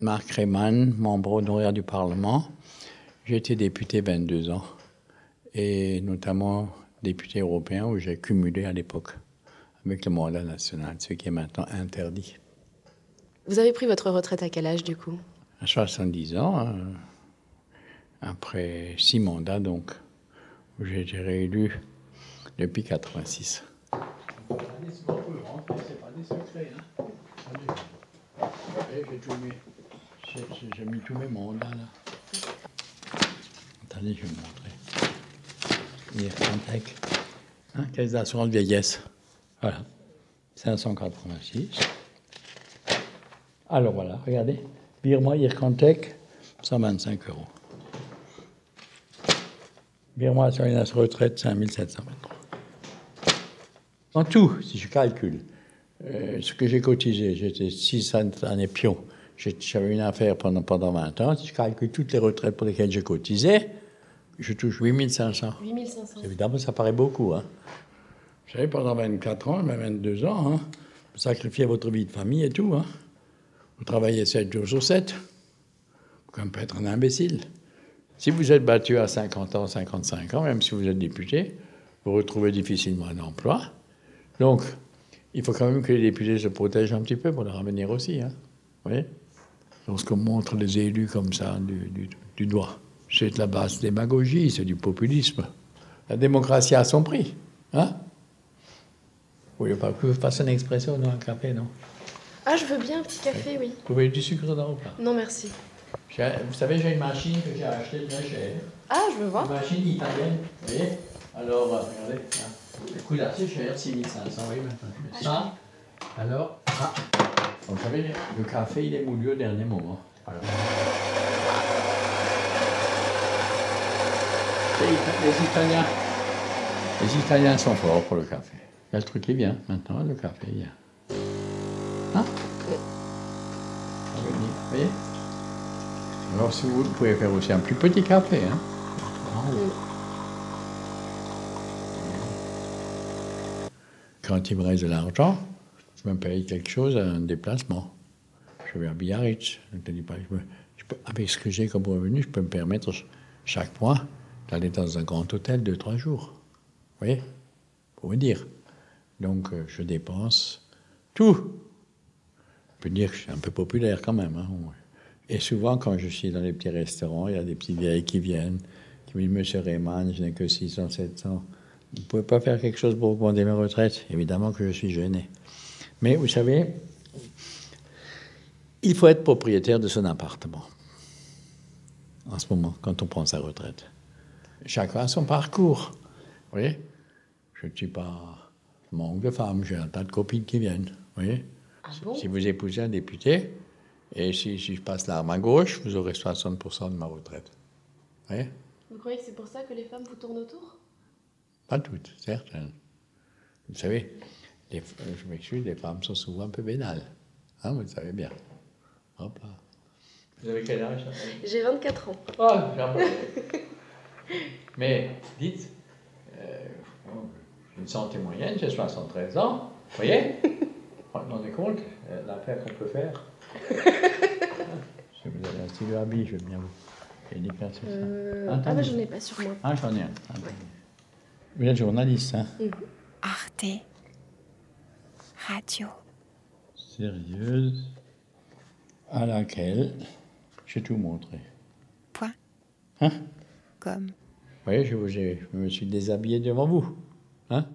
Marc Reyman, membre honoraire du Parlement. J'ai été député 22 ans, et notamment député européen où j'ai cumulé à l'époque avec le mandat national, ce qui est maintenant interdit. Vous avez pris votre retraite à quel âge du coup? À 70 ans, euh, après six mandats donc, où j'ai été réélu depuis 86. J'ai mis tous mes mandats là. Attendez, je vais vous montrer. IRCantec. Hein, caisse d'assurance vieillesse? Voilà. 586. Alors voilà, regardez. Vire-moi IRCantec, 125 euros. Vire-moi sur une retraite, 5723. En tout, si je calcule, euh, ce que j'ai cotisé, j'étais 6 années pion. J'avais une affaire pendant, pendant 20 ans. Si je calcule toutes les retraites pour lesquelles j'ai cotisé, je touche 8500. 8500. Évidemment, ça paraît beaucoup. Hein. Vous savez, pendant 24 ans, même 22 ans, hein, vous sacrifiez votre vie de famille et tout. Hein. Vous travaillez 7 jours sur 7. Vous pouvez pas être un imbécile. Si vous êtes battu à 50 ans, 55 ans, même si vous êtes député, vous retrouvez difficilement un emploi. Donc, il faut quand même que les députés se protègent un petit peu pour leur avenir aussi. Hein. Vous voyez? Lorsqu'on montre les élus comme ça du, du, doigt, c'est de la basse démagogie, c'est du populisme. La démocratie a son prix. Hein? Vous voulez pas que fasse une expression dans un café, non? Ah, je veux bien un petit café, oui. Vous voulez du sucre dans ou pas? Non, merci. Vous savez, j'ai une machine que j'ai achetée très chère. Ah, je veux voir. Une machine italienne, vous voyez? Alors, euh, regardez, le coût assez cher, 6500, oui, maintenant. Ça, alors, ah, vous savez, le café, il est moulu au dernier moment. Les Italiens, les Italiens sont forts pour le café. Il y a le truc qui vient maintenant, le café. Hein Vous voyez Alors, si vous, pouvez faire aussi un plus petit café. Hein Quand il me reste de l'argent, je me paye quelque chose, un déplacement. Je vais à Biarritz. Avec ce que j'ai comme revenu, je peux me permettre chaque mois d'aller dans un grand hôtel deux, trois jours. Vous voyez? Pour vous dire. Donc, euh, je dépense tout. Je peux dire que je suis un peu populaire quand même. Hein, Et souvent, quand je suis dans les petits restaurants, il y a des petits vieilles qui viennent, qui me disent Monsieur Rayman, je n'ai que 600, 700. Vous ne pouvez pas faire quelque chose pour augmenter ma retraite Évidemment que je suis gêné. Mais vous savez, il faut être propriétaire de son appartement en ce moment, quand on prend sa retraite. Chacun a son parcours. Vous voyez Je ne suis pas manque de femmes, j'ai un tas de copines qui viennent. Vous voyez Ah bon? Si vous épousez un député, et si, si je passe l'arme à gauche, vous aurez 60% de ma retraite. Vous voyez Vous croyez que c'est pour ça que les femmes vous tournent autour? Pas toutes, certaines. Vous savez, les, je m'excuse, les femmes sont souvent un peu bénales. Hein, vous le savez bien. Hop là. Vous avez quel âge J'ai 24 ans. Oh, Mais dites, euh, j'ai une santé moyenne, j'ai 73 ans. Vous voyez? Vous vous rendez compte euh, l'affaire qu'on peut faire Si vous avez un stylo à billes, je veux bien vous. Personnes, ça. Euh, ah, bah j'en ai pas sur moi. Ah, j'en ai un. Attendez. Vous êtes journaliste, hein? Arte Radio. Sérieuse, à laquelle j'ai tout montré. Point. Hein? Comme. Vous voyez, je, vous ai- je me suis déshabillé devant vous. Hein?